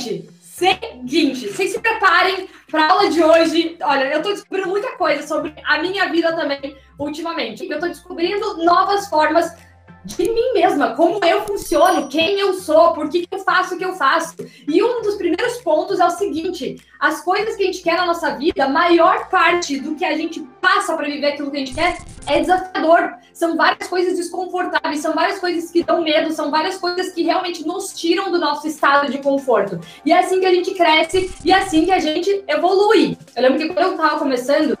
Gente, seguinte, vocês se preparem para aula de hoje. Olha, eu estou descobrindo muita coisa sobre a minha vida também ultimamente. Eu estou descobrindo novas formas de mim mesma, como eu funciono, quem eu sou, por que, que eu faço o que eu faço. E um dos primeiros pontos é o seguinte: as coisas que a gente quer na nossa vida, a maior parte do que a gente passa para viver aquilo que a gente quer é desafiador. São várias coisas desconfortáveis, são várias coisas que dão medo, são várias coisas que realmente nos tiram do nosso estado de conforto. E é assim que a gente cresce e é assim que a gente evolui. Eu lembro que quando eu estava começando,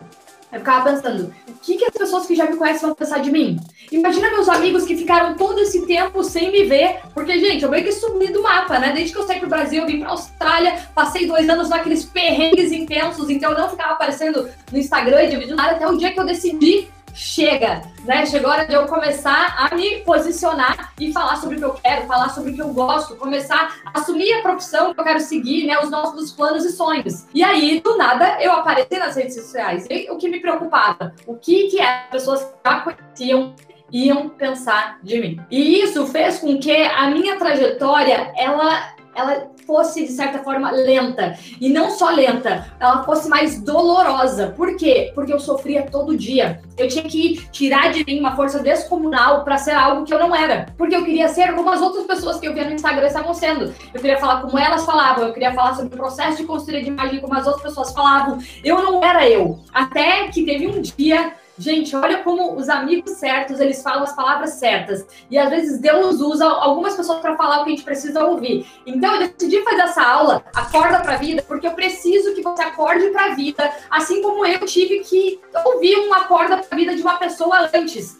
eu ficava pensando, o que, que as pessoas que já me conhecem vão pensar de mim? Imagina meus amigos que ficaram todo esse tempo sem me ver, porque, gente, eu meio que sumi do mapa, né? Desde que eu saí pro Brasil, eu vim pra Austrália, passei dois anos naqueles perrengues intensos, então eu não ficava aparecendo no Instagram e dividindo nada até o dia que eu decidi chega, né? Chegou a hora de eu começar a me posicionar e falar sobre o que eu quero, falar sobre o que eu gosto, começar a assumir a profissão que eu quero seguir, né? Os nossos planos e sonhos. E aí, do nada, eu apareci nas redes sociais. E o que me preocupava? O que que as pessoas já conheciam iam pensar de mim? E isso fez com que a minha trajetória, ela ela fosse, de certa forma, lenta. E não só lenta, ela fosse mais dolorosa. Por quê? Porque eu sofria todo dia. Eu tinha que tirar de mim uma força descomunal para ser algo que eu não era. Porque eu queria ser como as outras pessoas que eu via no Instagram estavam sendo. Eu queria falar como elas falavam, eu queria falar sobre o processo de construir de imagem como as outras pessoas falavam. Eu não era eu. Até que teve um dia Gente, olha como os amigos certos, eles falam as palavras certas. E às vezes Deus usa algumas pessoas para falar o que a gente precisa ouvir. Então eu decidi fazer essa aula, Acorda para a Vida, porque eu preciso que você acorde para a vida, assim como eu tive que ouvir um Acorda para a Vida de uma pessoa antes.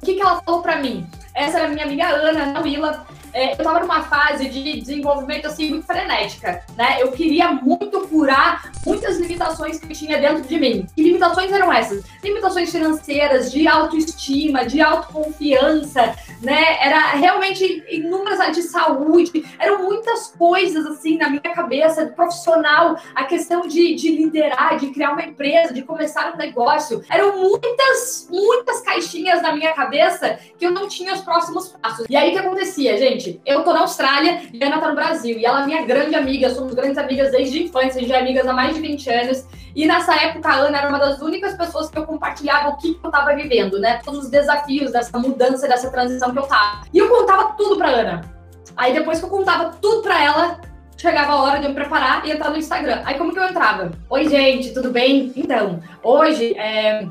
O que, que ela falou para mim? Essa era minha amiga Ana, a Willa. É, eu estava numa fase de desenvolvimento assim muito frenética, né? Eu queria muito curar muitas limitações que tinha dentro de mim. Que limitações eram essas? Limitações financeiras, de autoestima, de autoconfiança, né? Era realmente inúmeras de saúde, eram muitas coisas assim na minha cabeça, profissional, a questão de, de liderar, de criar uma empresa, de começar um negócio. Eram muitas, muitas caixinhas na minha cabeça que eu não tinha os próximos passos. E aí o que acontecia, gente? eu tô na Austrália e a Ana tá no Brasil. E ela é minha grande amiga, somos grandes amigas desde a infância, gente é amigas há mais de 20 anos. E nessa época, a Ana era uma das únicas pessoas que eu compartilhava o que eu tava vivendo, né? Todos os desafios dessa mudança, dessa transição que eu tava. E eu contava tudo pra Ana. Aí depois que eu contava tudo pra ela, chegava a hora de eu me preparar e entrar no Instagram. Aí como que eu entrava? Oi, gente, tudo bem? Então, hoje é,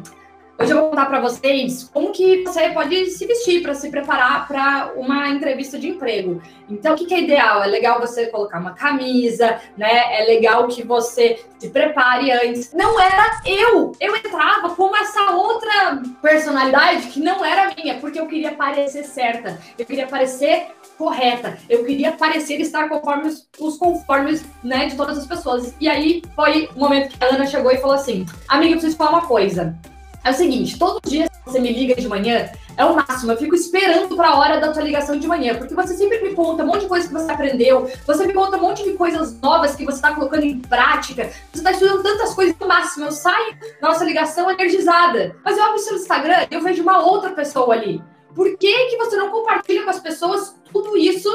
Hoje eu vou contar para vocês como que você pode se vestir para se preparar para uma entrevista de emprego. Então, o que, que, é ideal? É legal você colocar uma camisa, né? É legal que você se prepare antes. Não era eu! Eu entrava com essa outra personalidade que não era minha, porque eu queria parecer certa, eu queria parecer correta, eu queria parecer estar conforme os, os conformes, né, de todas as pessoas. E aí foi o momento que a Ana chegou e falou assim: Amiga, eu preciso falar uma coisa. É o seguinte, todo dia que você me liga de manhã, é o máximo. Eu fico esperando para a hora da tua ligação de manhã, porque você sempre me conta um monte de coisa que você aprendeu, você me conta um monte de coisas novas que você está colocando em prática, você está estudando tantas coisas no máximo. Eu saio da nossa ligação energizada. Mas eu abro o seu Instagram e eu vejo uma outra pessoa ali. Por que, que você não compartilha com as pessoas tudo isso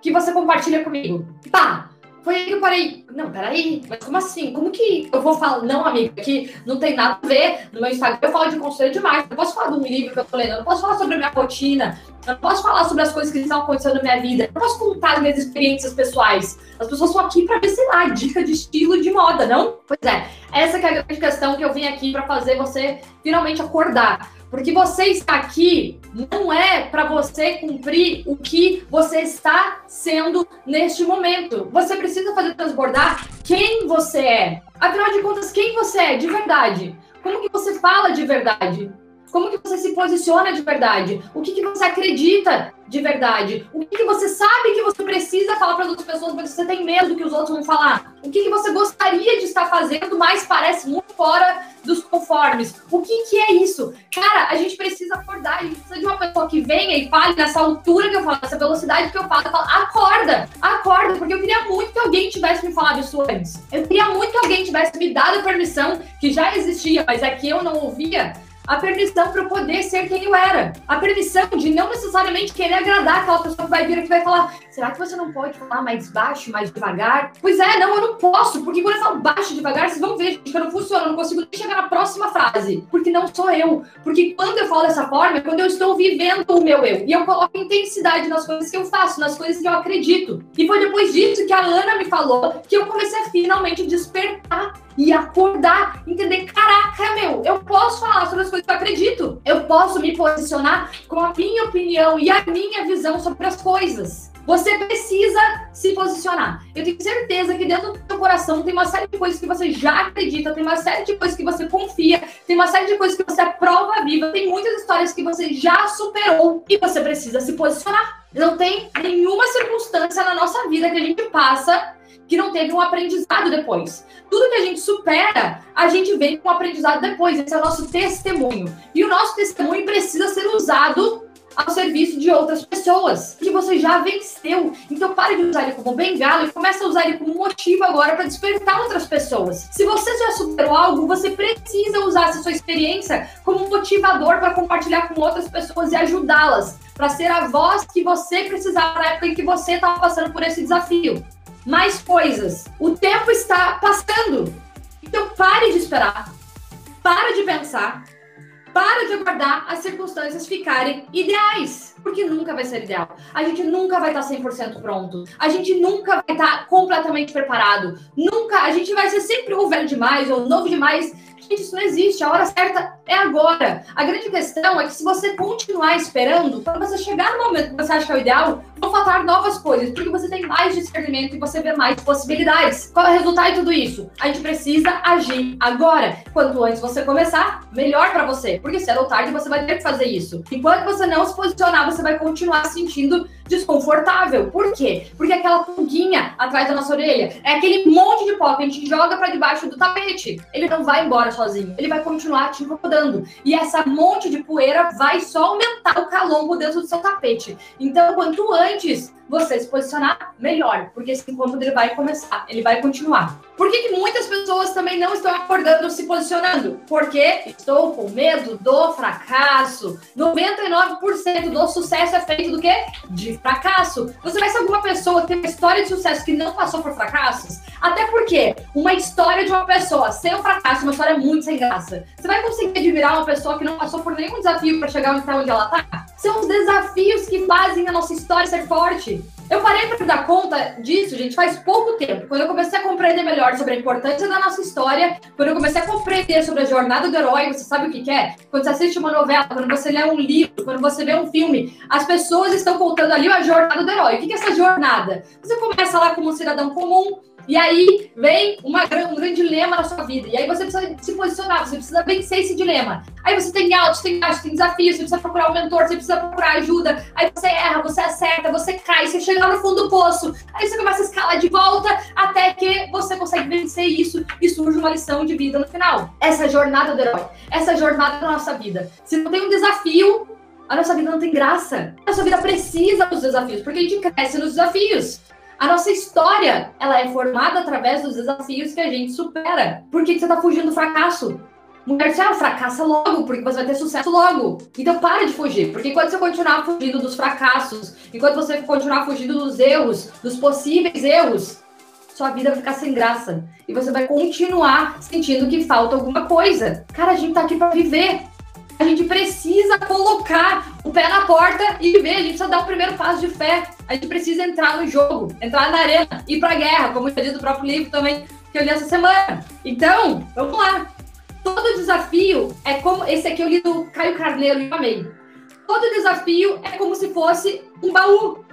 que você compartilha comigo? Tá, foi aí que eu parei. Não, peraí, mas como assim? Como que eu vou falar? Não, amiga, que não tem nada a ver. No meu Instagram eu falo de conselho demais. Não posso falar de um livro que eu tô lendo, eu não posso falar sobre a minha rotina, eu não posso falar sobre as coisas que estão acontecendo na minha vida, eu não posso contar as minhas experiências pessoais. As pessoas estão aqui para ver, sei lá, dica de estilo de moda, não? Pois é, essa é a grande questão que eu vim aqui para fazer você finalmente acordar. Porque você está aqui não é para você cumprir o que você está sendo neste momento. Você precisa fazer transbordar quem você é. Afinal de contas, quem você é de verdade? Como que você fala de verdade? Como que você se posiciona de verdade? O que, que você acredita de verdade? O que, que você sabe que você precisa para as outras pessoas, mas você tem medo do que os outros vão falar? O que, que você gostaria de estar fazendo, mas parece muito fora dos conformes. O que, que é isso? Cara, a gente precisa acordar, a gente precisa de uma pessoa que venha e fale nessa altura que eu falo, nessa velocidade que eu falo, acorda, acorda, porque eu queria muito que alguém tivesse me falado isso antes. Eu queria muito que alguém tivesse me dado a permissão que já existia, mas é que eu não ouvia a permissão para eu poder ser quem eu era. A permissão de não necessariamente querer agradar aquela pessoa que vai vir e vai falar: será que você não pode falar mais baixo, mais devagar? Pois é, não, eu não posso, porque quando eu falo baixo devagar, vocês vão ver gente, que eu não funciona, eu não consigo nem chegar na próxima frase, porque não sou eu. Porque quando eu falo dessa forma, é quando eu estou vivendo o meu eu. E eu coloco intensidade nas coisas que eu faço, nas coisas que eu acredito. E foi depois disso que a Ana me falou que eu comecei a finalmente despertar e acordar, entender, caraca, meu, eu posso falar sobre as coisas que eu acredito. Eu posso me posicionar com a minha opinião e a minha visão sobre as coisas. Você precisa se posicionar. Eu tenho certeza que dentro do seu coração tem uma série de coisas que você já acredita, tem uma série de coisas que você confia, tem uma série de coisas que você é prova viva, tem muitas histórias que você já superou e você precisa se posicionar. Não tem nenhuma circunstância na nossa vida que a gente passa que não teve um aprendizado depois. Tudo que a gente supera, a gente vem com um aprendizado depois. Esse é o nosso testemunho. E o nosso testemunho precisa ser usado ao serviço de outras pessoas que você já venceu. Então pare de usar ele como bengala e comece a usar ele como motivo agora para despertar outras pessoas. Se você já superou algo, você precisa usar essa sua experiência como motivador para compartilhar com outras pessoas e ajudá-las, para ser a voz que você precisava na época em que você estava passando por esse desafio mais coisas. O tempo está passando. Então pare de esperar. Para de pensar. Para de aguardar as circunstâncias ficarem ideais. Porque nunca vai ser ideal. A gente nunca vai estar 100% pronto. A gente nunca vai estar completamente preparado. Nunca. A gente vai ser sempre ou velho demais ou novo demais Gente, isso não existe. A hora certa é agora. A grande questão é que se você continuar esperando, quando você chegar no momento que você acha que é o ideal, vão faltar novas coisas, porque você tem mais discernimento e você vê mais possibilidades. Qual é o resultado de tudo isso? A gente precisa agir agora. Quanto antes você começar, melhor para você. Porque cedo ou tarde você vai ter que fazer isso. Enquanto você não se posicionar, você vai continuar sentindo desconfortável. Por quê? Porque aquela pulguinha atrás da nossa orelha é aquele monte de pó que a gente joga para debaixo do tapete. Ele não vai embora sozinho, ele vai continuar te incomodando. E essa monte de poeira vai só aumentar o calombo dentro do seu tapete. Então, quanto antes você se posicionar melhor, porque esse incômodo ele vai começar, ele vai continuar. Por que, que muitas pessoas também não estão acordando se posicionando? Porque estou com medo do fracasso. 99% do sucesso é feito do quê? De fracasso. Você conhece alguma pessoa que tem uma história de sucesso que não passou por fracassos? Até porque uma história de uma pessoa sem o fracasso é uma história muito sem graça. Você vai conseguir admirar uma pessoa que não passou por nenhum desafio para chegar onde ela está? São os desafios que fazem a nossa história ser forte. Eu parei para dar conta disso, gente, faz pouco tempo. Quando eu comecei a compreender melhor sobre a importância da nossa história, quando eu comecei a compreender sobre a jornada do herói, você sabe o que, que é? Quando você assiste uma novela, quando você lê um livro, quando você vê um filme, as pessoas estão contando ali a jornada do herói. O que, que é essa jornada? Você começa lá como um cidadão comum, e aí vem uma, um grande dilema na sua vida. E aí você precisa se posicionar, você precisa vencer esse dilema. Aí você tem altos, tem baixos, tem desafios, você precisa procurar um mentor, você precisa procurar ajuda. Aí você erra, você acerta, você cai, você chega lá no fundo do poço. Aí você começa a escalar de volta até que você consegue vencer isso e surge uma lição de vida no final. Essa jornada do herói, essa jornada da nossa vida. Se não tem um desafio, a nossa vida não tem graça. A nossa vida precisa dos desafios, porque a gente cresce nos desafios. A nossa história, ela é formada através dos desafios que a gente supera. Por que, que você está fugindo do fracasso? Mulher, você ah, fracassa logo, porque você vai ter sucesso logo. Então para de fugir, porque enquanto você continuar fugindo dos fracassos, enquanto você continuar fugindo dos erros, dos possíveis erros, sua vida vai ficar sem graça. E você vai continuar sentindo que falta alguma coisa. Cara, a gente tá aqui para viver. A gente precisa colocar o pé na porta e ver. A gente precisa dar o primeiro passo de fé. A gente precisa entrar no jogo, entrar na arena, ir pra guerra, como eu disse do próprio livro também que eu li essa semana. Então, vamos lá. Todo desafio é como. Esse aqui eu li do Caio Carneiro e amei. Todo desafio é como se fosse um baú.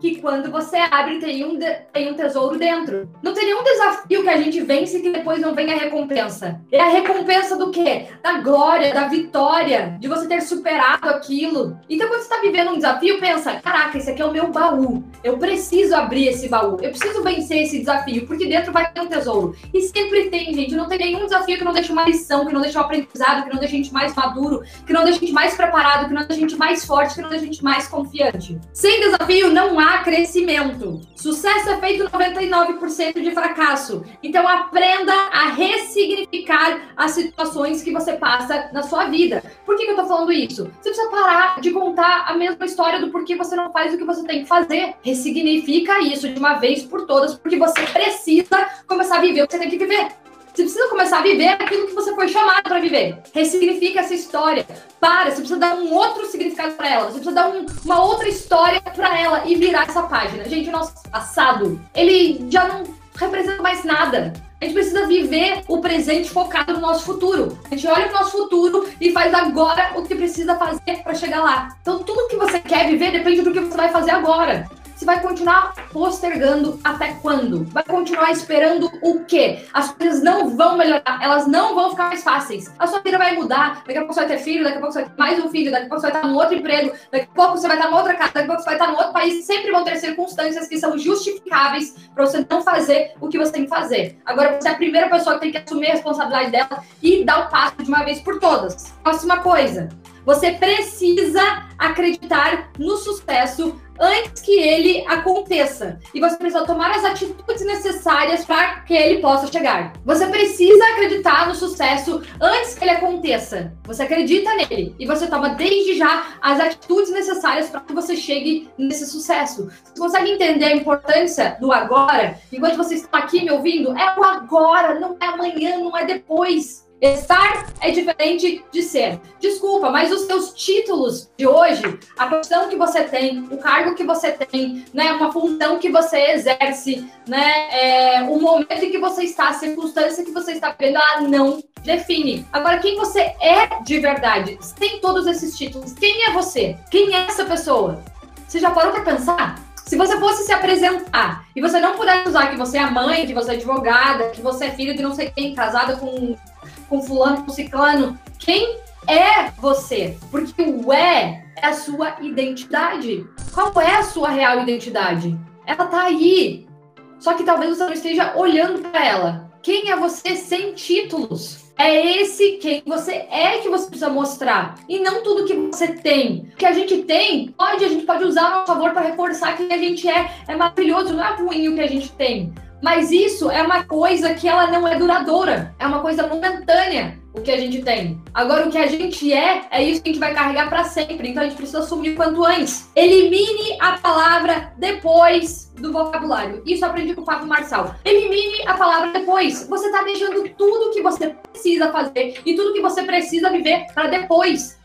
Que quando você abre tem um, de, tem um tesouro dentro. Não tem nenhum desafio que a gente vence que depois não vem a recompensa. É a recompensa do quê? Da glória, da vitória, de você ter superado aquilo. Então, quando você está vivendo um desafio, pensa: caraca, esse aqui é o meu baú. Eu preciso abrir esse baú. Eu preciso vencer esse desafio, porque dentro vai ter um tesouro. E sempre tem, gente. Não tem nenhum desafio que não deixe uma lição, que não deixe um aprendizado, que não deixe a gente mais maduro, que não deixe a gente mais preparado, que não deixe a gente mais forte, que não deixe a gente mais confiante. Sem desafio, não há crescimento. Sucesso é feito 99% de fracasso. Então, aprenda a ressignificar as situações que você passa na sua vida. Por que, que eu tô falando isso? Você precisa parar de contar a mesma história do porquê você não faz o que você tem que fazer. Ressignifica isso de uma vez por todas, porque você precisa começar a viver o que você tem que viver. Você precisa começar a viver aquilo que você foi chamado para viver. Ressignifica essa história. Para, você precisa dar um outro significado para ela. Você precisa dar um, uma outra história para ela e virar essa página. Gente, o nosso passado, ele já não representa mais nada. A gente precisa viver o presente focado no nosso futuro. A gente olha o nosso futuro e faz agora o que precisa fazer para chegar lá. Então, tudo que você quer viver depende do que você vai fazer agora. Você vai continuar postergando até quando? Vai continuar esperando o quê? As coisas não vão melhorar, elas não vão ficar mais fáceis. A sua vida vai mudar, daqui a pouco você vai ter filho, daqui a pouco você vai ter mais um filho, daqui a pouco você vai estar no outro emprego, daqui a pouco você vai estar em outra casa, daqui a pouco você vai estar no outro país. Sempre vão ter circunstâncias que são justificáveis para você não fazer o que você tem que fazer. Agora, você é a primeira pessoa que tem que assumir a responsabilidade dela e dar o passo de uma vez por todas. Próxima coisa. Você precisa acreditar no sucesso antes que ele aconteça. E você precisa tomar as atitudes necessárias para que ele possa chegar. Você precisa acreditar no sucesso antes que ele aconteça. Você acredita nele e você toma desde já as atitudes necessárias para que você chegue nesse sucesso. Você consegue entender a importância do agora? Enquanto vocês estão aqui me ouvindo, é o agora, não é amanhã, não é depois. Estar é diferente de ser. Desculpa, mas os seus títulos de hoje, a posição que você tem, o cargo que você tem, né, uma função que você exerce, né, é, o momento em que você está, a circunstância que você está vivendo, ela não define. Agora, quem você é de verdade, sem todos esses títulos, quem é você? Quem é essa pessoa? Você já parou para pensar? Se você fosse se apresentar e você não pudesse usar que você é mãe, que você é advogada, que você é filha de não sei quem, casada com com fulano, com ciclano. Quem é você? Porque o é é a sua identidade. Qual é a sua real identidade? Ela tá aí. Só que talvez você não esteja olhando para ela. Quem é você sem títulos? É esse quem você é que você precisa mostrar. E não tudo que você tem. O que a gente tem, pode, a gente pode usar a favor para reforçar quem a gente é. É maravilhoso, não é ruim o que a gente tem. Mas isso é uma coisa que ela não é duradoura, é uma coisa momentânea o que a gente tem. Agora, o que a gente é, é isso que a gente vai carregar para sempre. Então, a gente precisa assumir quanto antes. Elimine a palavra depois do vocabulário. Isso aprendi com o Fábio Marçal. Elimine a palavra depois. Você está deixando tudo que você precisa fazer e tudo que você precisa viver para depois.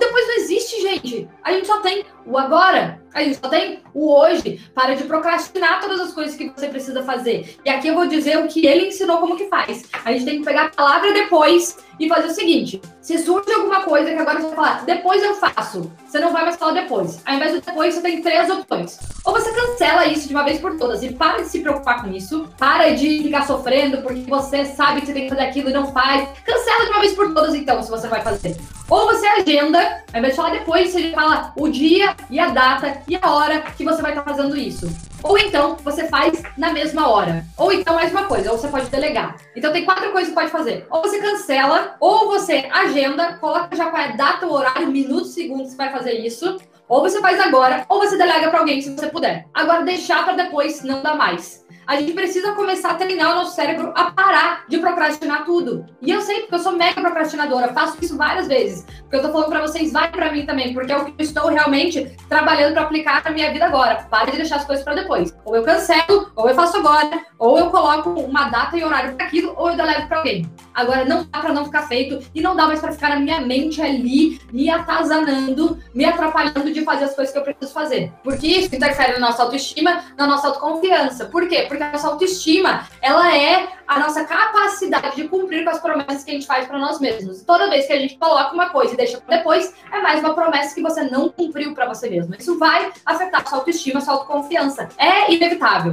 Depois não existe, gente. A gente só tem o agora. A gente só tem o hoje. Para de procrastinar todas as coisas que você precisa fazer. E aqui eu vou dizer o que ele ensinou como que faz. A gente tem que pegar a palavra depois e fazer o seguinte: se surge alguma coisa que agora você vai falar, depois eu faço, você não vai mais falar depois. Ao invés do depois, você tem três opções. Ou você cancela isso de uma vez por todas e para de se preocupar com isso, para de ficar sofrendo porque você sabe que você tem que fazer aquilo e não faz. Cancela de uma vez por todas, então, se você vai fazer. Ou você agenda, ao invés de falar depois, você fala o dia e a data e a hora que você vai estar fazendo isso. Ou então você faz na mesma hora. Ou então mais uma coisa, ou você pode delegar. Então tem quatro coisas que pode fazer. Ou você cancela, ou você agenda, coloca já qual é a data, o horário, minutos, segundos que você vai fazer isso. Ou você faz agora, ou você delega para alguém se você puder. Agora deixar para depois não dá mais a gente precisa começar a treinar o nosso cérebro a parar de procrastinar tudo. E eu sei, porque eu sou mega procrastinadora, faço isso várias vezes. Porque eu tô falando para vocês, vai para mim também, porque é o que eu estou realmente trabalhando para aplicar na minha vida agora. Para de deixar as coisas para depois. Ou eu cancelo, ou eu faço agora, ou eu coloco uma data e horário para aquilo, ou eu delego para alguém. Agora não dá para não ficar feito e não dá mais para ficar na minha mente ali, me atazanando, me atrapalhando de fazer as coisas que eu preciso fazer. Porque isso interfere na nossa autoestima, na nossa autoconfiança. Por quê? Porque a nossa autoestima, ela é a nossa capacidade de cumprir com as promessas que a gente faz para nós mesmos. Toda vez que a gente coloca uma coisa e deixa depois, é mais uma promessa que você não cumpriu para você mesmo. Isso vai afetar a sua autoestima, a sua autoconfiança. É inevitável.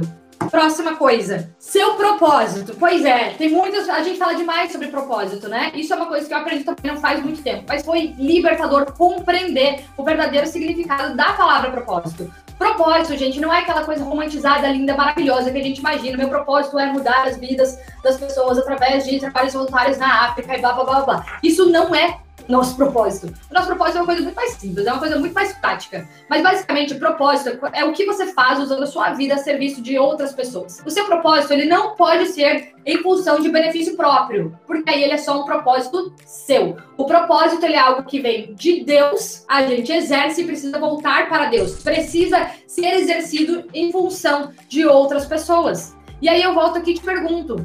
Próxima coisa, seu propósito. Pois é, tem muitas. A gente fala demais sobre propósito, né? Isso é uma coisa que eu aprendi também não faz muito tempo, mas foi libertador compreender o verdadeiro significado da palavra propósito. Propósito, gente, não é aquela coisa romantizada, linda, maravilhosa que a gente imagina. Meu propósito é mudar as vidas das pessoas através de trabalhos voluntários na África e blá blá blá blá. Isso não é nosso propósito. O nosso propósito é uma coisa muito mais simples, é uma coisa muito mais prática. Mas basicamente, o propósito é o que você faz usando a sua vida a serviço de outras pessoas. O seu propósito, ele não pode ser em função de benefício próprio, porque aí ele é só um propósito seu. O propósito, ele é algo que vem de Deus, a gente exerce e precisa voltar para Deus. Precisa ser exercido em função de outras pessoas. E aí eu volto aqui e te pergunto: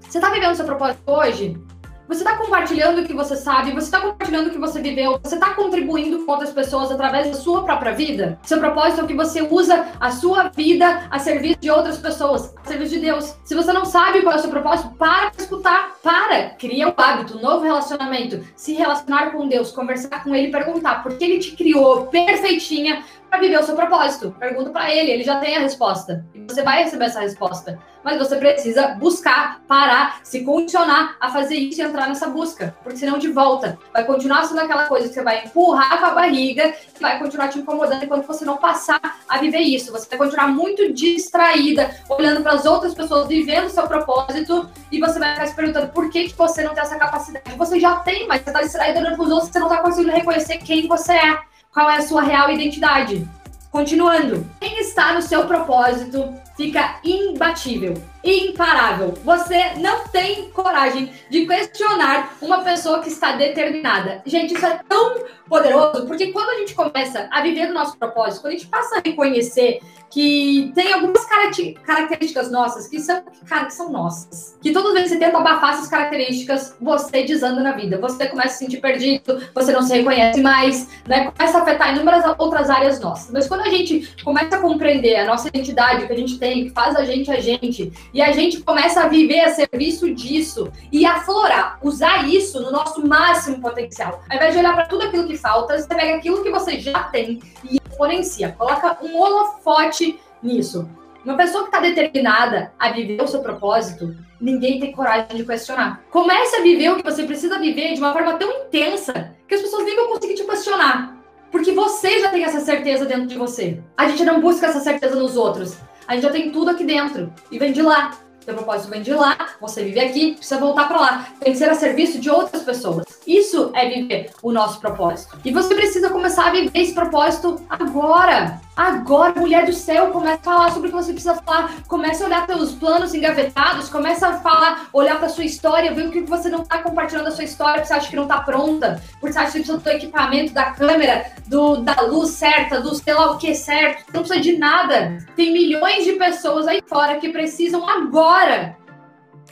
você está vivendo seu propósito hoje? Você está compartilhando o que você sabe, você está compartilhando o que você viveu, você está contribuindo com outras pessoas através da sua própria vida? Seu propósito é que você usa a sua vida a serviço de outras pessoas, a serviço de Deus. Se você não sabe qual é o seu propósito, para escutar, para, cria um hábito, um novo relacionamento, se relacionar com Deus, conversar com Ele, perguntar por que Ele te criou perfeitinha viver o seu propósito. Pergunta para ele, ele já tem a resposta. E você vai receber essa resposta. Mas você precisa buscar, parar, se condicionar a fazer isso e entrar nessa busca. Porque senão de volta vai continuar sendo aquela coisa que você vai empurrar com a barriga e vai continuar te incomodando enquanto você não passar a viver isso. Você vai continuar muito distraída, olhando para as outras pessoas, vivendo o seu propósito e você vai ficar se perguntando por que, que você não tem essa capacidade. Você já tem, mas você está distraída olhando para os outros, você não está conseguindo reconhecer quem você é qual é a sua real identidade. Continuando, quem está no seu propósito fica imbatível, imparável. Você não tem coragem de questionar uma pessoa que está determinada. Gente, isso é tão poderoso, porque quando a gente começa a viver do nosso propósito, quando a gente passa a reconhecer que tem algumas características nossas que são, cara, que são nossas. Que todas as vezes você tenta abafar essas características, você desanda na vida. Você começa a se sentir perdido, você não se reconhece mais, né? Começa a afetar inúmeras outras áreas nossas. Mas quando a gente começa a compreender a nossa identidade, o que a gente tem, que faz a gente a gente, e a gente começa a viver a serviço disso e aflorar, usar isso no nosso máximo potencial. Ao invés de olhar para tudo aquilo que falta, você pega aquilo que você já tem e exponencia, coloca um holofote nisso. Uma pessoa que está determinada a viver o seu propósito, ninguém tem coragem de questionar. Comece a viver o que você precisa viver de uma forma tão intensa que as pessoas nem vão conseguir te questionar. Porque você já tem essa certeza dentro de você. A gente não busca essa certeza nos outros. A gente já tem tudo aqui dentro e vem de lá. Seu propósito vem de lá, você vive aqui, precisa voltar para lá. Tem que ser a serviço de outras pessoas. Isso é viver o nosso propósito. E você precisa começar a viver esse propósito agora. Agora, mulher do céu, começa a falar sobre o que você precisa falar. Começa a olhar seus planos engavetados, começa a falar, olhar para sua história, ver o que você não está compartilhando a sua história, porque você acha que não está pronta, porque você acha que precisa do equipamento, da câmera, do, da luz certa, do sei lá o que certo. Não precisa de nada. Tem milhões de pessoas aí fora que precisam agora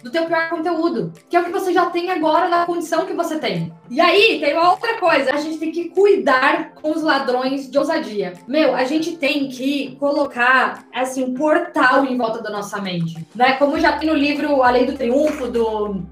do teu pior conteúdo, que é o que você já tem agora na condição que você tem. E aí, tem uma outra coisa, a gente tem que cuidar com os ladrões de ousadia. Meu, a gente tem que colocar, assim, um portal em volta da nossa mente, né? Como já tem no livro A Lei do Triunfo, do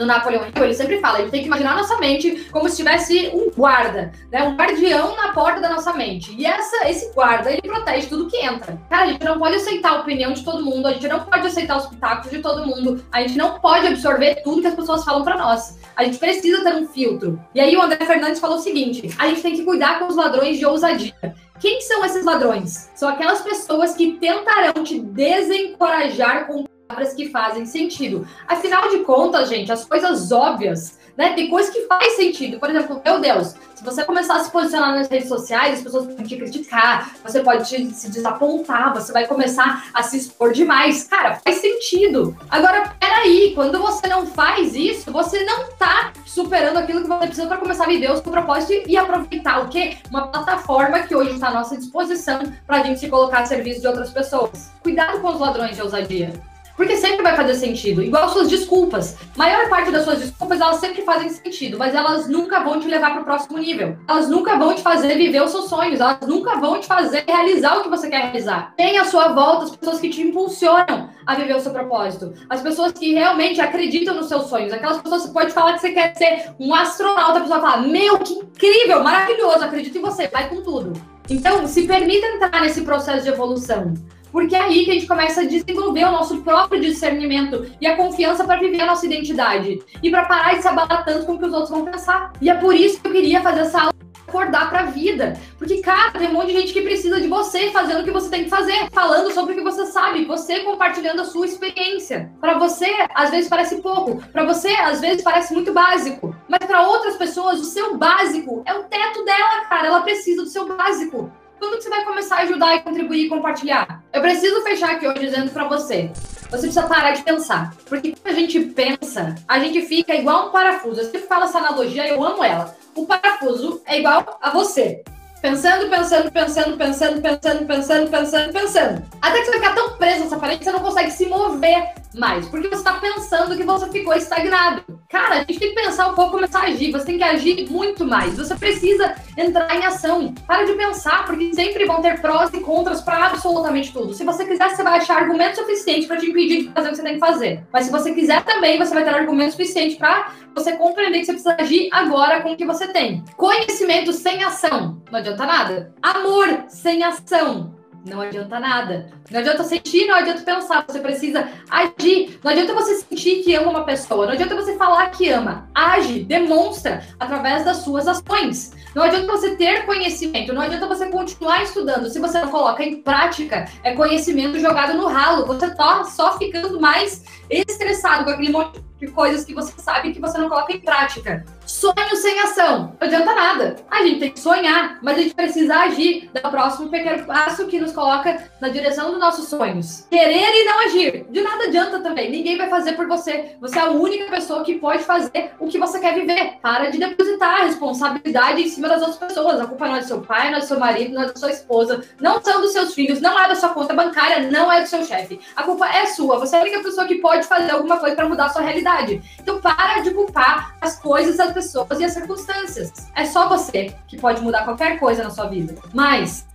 do Napoleão Hill, ele sempre fala, ele tem que imaginar nossa mente como se tivesse um guarda, né? Um guardião na porta da nossa mente. E essa, esse guarda, ele protege tudo que entra. Cara, a gente não pode aceitar a opinião de todo mundo, a gente não pode aceitar os pitacos de todo mundo, a gente não pode absorver tudo que as pessoas falam para nós. A gente precisa ter um filtro. E aí o André Fernandes falou o seguinte: a gente tem que cuidar com os ladrões de ousadia. Quem são esses ladrões? São aquelas pessoas que tentarão te desencorajar com palavras que fazem sentido. Afinal de contas, gente, as coisas óbvias, né? Tem coisas que faz sentido. Por exemplo, meu Deus, se você começar a se posicionar nas redes sociais, as pessoas podem te criticar, você pode te, se desapontar, você vai começar a se expor demais. Cara, faz sentido. Agora, peraí, quando você não faz isso, você não tá superando aquilo que você precisa para começar a viver o seu propósito e aproveitar o quê? Uma plataforma que hoje está à nossa disposição para a gente se colocar a serviço de outras pessoas. Cuidado com os ladrões de ousadia. Porque sempre vai fazer sentido. Igual suas desculpas. Maior parte das suas desculpas, elas sempre fazem sentido, mas elas nunca vão te levar para o próximo nível. Elas nunca vão te fazer viver os seus sonhos. Elas nunca vão te fazer realizar o que você quer realizar. Tem à sua volta as pessoas que te impulsionam a viver o seu propósito. As pessoas que realmente acreditam nos seus sonhos. Aquelas pessoas que pode falar que você quer ser um astronauta, a pessoa fala: Meu, que incrível, maravilhoso, acredito em você, vai com tudo. Então, se permita entrar nesse processo de evolução. Porque é aí que a gente começa a desenvolver o nosso próprio discernimento e a confiança para viver a nossa identidade. E para parar de se abalar tanto com o que os outros vão pensar. E é por isso que eu queria fazer essa aula acordar para a vida. Porque, cara, tem um monte de gente que precisa de você fazendo o que você tem que fazer, falando sobre o que você sabe, você compartilhando a sua experiência. Para você, às vezes parece pouco, para você, às vezes parece muito básico, mas para outras pessoas, o seu básico é o teto dela, cara. Ela precisa do seu básico. Quando você vai começar a ajudar e contribuir e compartilhar? Eu preciso fechar aqui hoje dizendo para você. Você precisa parar de pensar. Porque quando a gente pensa, a gente fica igual um parafuso. Eu sempre falo essa analogia, eu amo ela. O parafuso é igual a você. Pensando, pensando, pensando, pensando, pensando, pensando, pensando, pensando. Até que você vai ficar tão preso nessa parede que você não consegue se mover mais. Porque você está pensando que você ficou estagnado. Cara, a gente tem que pensar um pouco, começar a agir. Você tem que agir muito mais. Você precisa entrar em ação. Para de pensar, porque sempre vão ter prós e contras para absolutamente tudo. Se você quiser, você vai achar argumento suficiente para te impedir de fazer o que você tem que fazer. Mas se você quiser também, você vai ter argumento suficiente para você compreender que você precisa agir agora com o que você tem. Conhecimento sem ação não adianta nada. Amor sem ação não adianta nada. Não adianta sentir, não adianta pensar. Você precisa agir. Não adianta você sentir que ama uma pessoa. Não adianta você falar que ama. Age, demonstra através das suas ações. Não adianta você ter conhecimento. Não adianta você continuar estudando. Se você não coloca em prática, é conhecimento jogado no ralo. Você tá só ficando mais estressado com aquele monte de coisas que você sabe que você não coloca em prática. Sonho sem ação. Não adianta nada. A gente tem que sonhar, mas a gente precisa agir. Dar o próximo pequeno passo que nos coloca na direção dos nossos sonhos. Querer e não agir. De nada adianta também. Ninguém vai fazer por você. Você é a única pessoa que pode fazer o que você quer viver. Para de depositar a responsabilidade em cima das outras pessoas. A culpa não é do seu pai, não é do seu marido, não é da sua esposa, não são dos seus filhos, não é da sua conta bancária, não é do seu chefe. A culpa é sua. Você é a única pessoa que pode fazer alguma coisa para mudar a sua realidade. Então para de culpar as coisas, as pessoas e as circunstâncias. É só você que pode mudar qualquer coisa na sua vida. Mas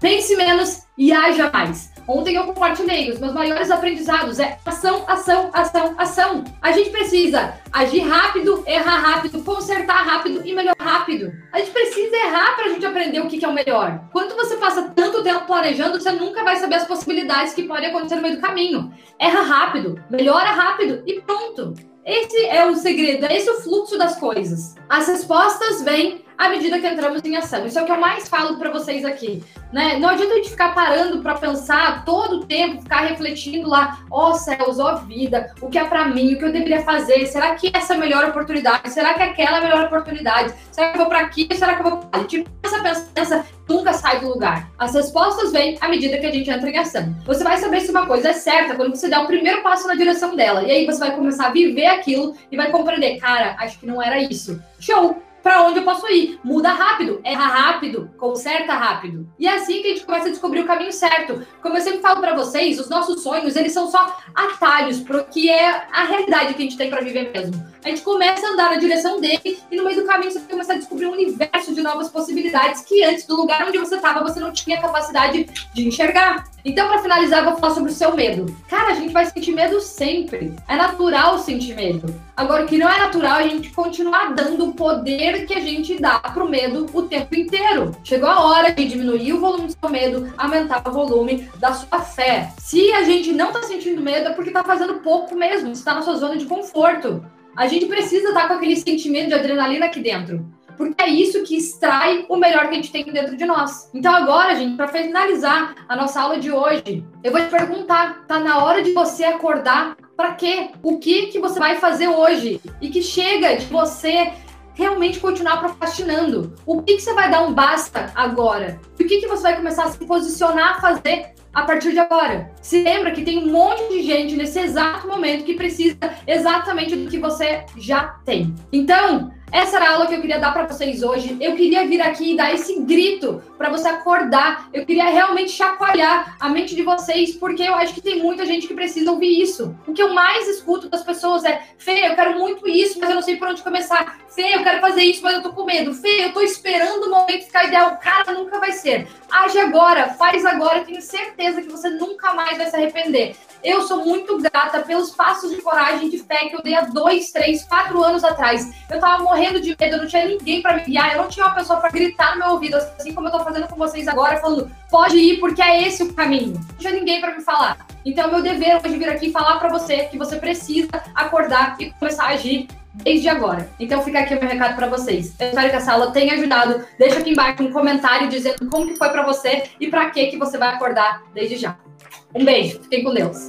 pense menos e haja mais. Ontem eu compartilhei os meus maiores aprendizados é ação, ação, ação, ação. A gente precisa agir rápido, errar rápido, consertar rápido e melhorar rápido. A gente precisa errar para a gente aprender o que, que é o melhor. Quando você passa tanto tempo planejando, você nunca vai saber as possibilidades que podem acontecer no meio do caminho. Erra rápido, melhora rápido e pronto. Esse é o segredo, é esse o fluxo das coisas. As respostas vêm à medida que entramos em ação. Isso é o que eu mais falo para vocês aqui. Né? Não adianta a gente ficar parando para pensar todo o tempo, ficar refletindo lá, ó oh, céus, ó oh, vida, o que é para mim, o que eu deveria fazer, será que essa é a melhor oportunidade? Será que aquela é a melhor oportunidade? Será que eu vou para aqui? Será que eu vou para ali? Tipo, essa pensa nunca sai do lugar. As respostas vêm à medida que a gente entra em ação. Você vai saber se uma coisa é certa quando você der o primeiro passo na direção dela. E aí você vai começar a viver aquilo e vai compreender, cara, acho que não era isso. Show! Para onde eu posso ir. Muda rápido, erra rápido, conserta rápido. E é assim que a gente começa a descobrir o caminho certo. Como eu sempre falo para vocês, os nossos sonhos, eles são só atalhos para o que é a realidade que a gente tem para viver mesmo. A gente começa a andar na direção dele e no meio do caminho você começa a descobrir um universo de novas possibilidades que antes do lugar onde você estava você não tinha capacidade de enxergar. Então, para finalizar, eu vou falar sobre o seu medo. Cara, a gente vai sentir medo sempre. É natural sentir medo. Agora, o que não é natural é a gente continuar dando o poder que a gente dá pro medo o tempo inteiro. Chegou a hora de diminuir o volume do seu medo, aumentar o volume da sua fé. Se a gente não tá sentindo medo, é porque tá fazendo pouco mesmo. Você tá na sua zona de conforto. A gente precisa estar tá com aquele sentimento de adrenalina aqui dentro porque é isso que extrai o melhor que a gente tem dentro de nós. Então agora, gente, para finalizar a nossa aula de hoje, eu vou te perguntar, tá na hora de você acordar para quê? O que que você vai fazer hoje? E que chega de você realmente continuar procrastinando. O que, que você vai dar um basta agora? O que, que você vai começar a se posicionar a fazer a partir de agora? Se lembra que tem um monte de gente nesse exato momento que precisa exatamente do que você já tem. Então, essa era a aula que eu queria dar para vocês hoje. Eu queria vir aqui e dar esse grito para você acordar. Eu queria realmente chacoalhar a mente de vocês, porque eu acho que tem muita gente que precisa ouvir isso. O que eu mais escuto das pessoas é: Fê, eu quero muito isso, mas eu não sei por onde começar. Fê, eu quero fazer isso, mas eu tô com medo. Fê, eu tô esperando o momento ficar ideal. Cara, nunca vai ser. Age agora, faz agora, tenho certeza que você nunca mais vai se arrepender. Eu sou muito grata pelos passos de coragem, de fé que eu dei há dois, três, quatro anos atrás. Eu tava morrendo de medo, eu não tinha ninguém para me guiar, eu não tinha uma pessoa para gritar no meu ouvido, assim como eu tô fazendo com vocês agora, falando, pode ir, porque é esse o caminho. Não tinha ninguém para me falar. Então, é meu dever hoje vir aqui falar para você que você precisa acordar e começar a agir desde agora. Então fica aqui o meu recado para vocês. Eu espero que essa aula tenha ajudado. Deixa aqui embaixo um comentário dizendo como que foi para você e para que que você vai acordar desde já. Um beijo, fiquem com Deus.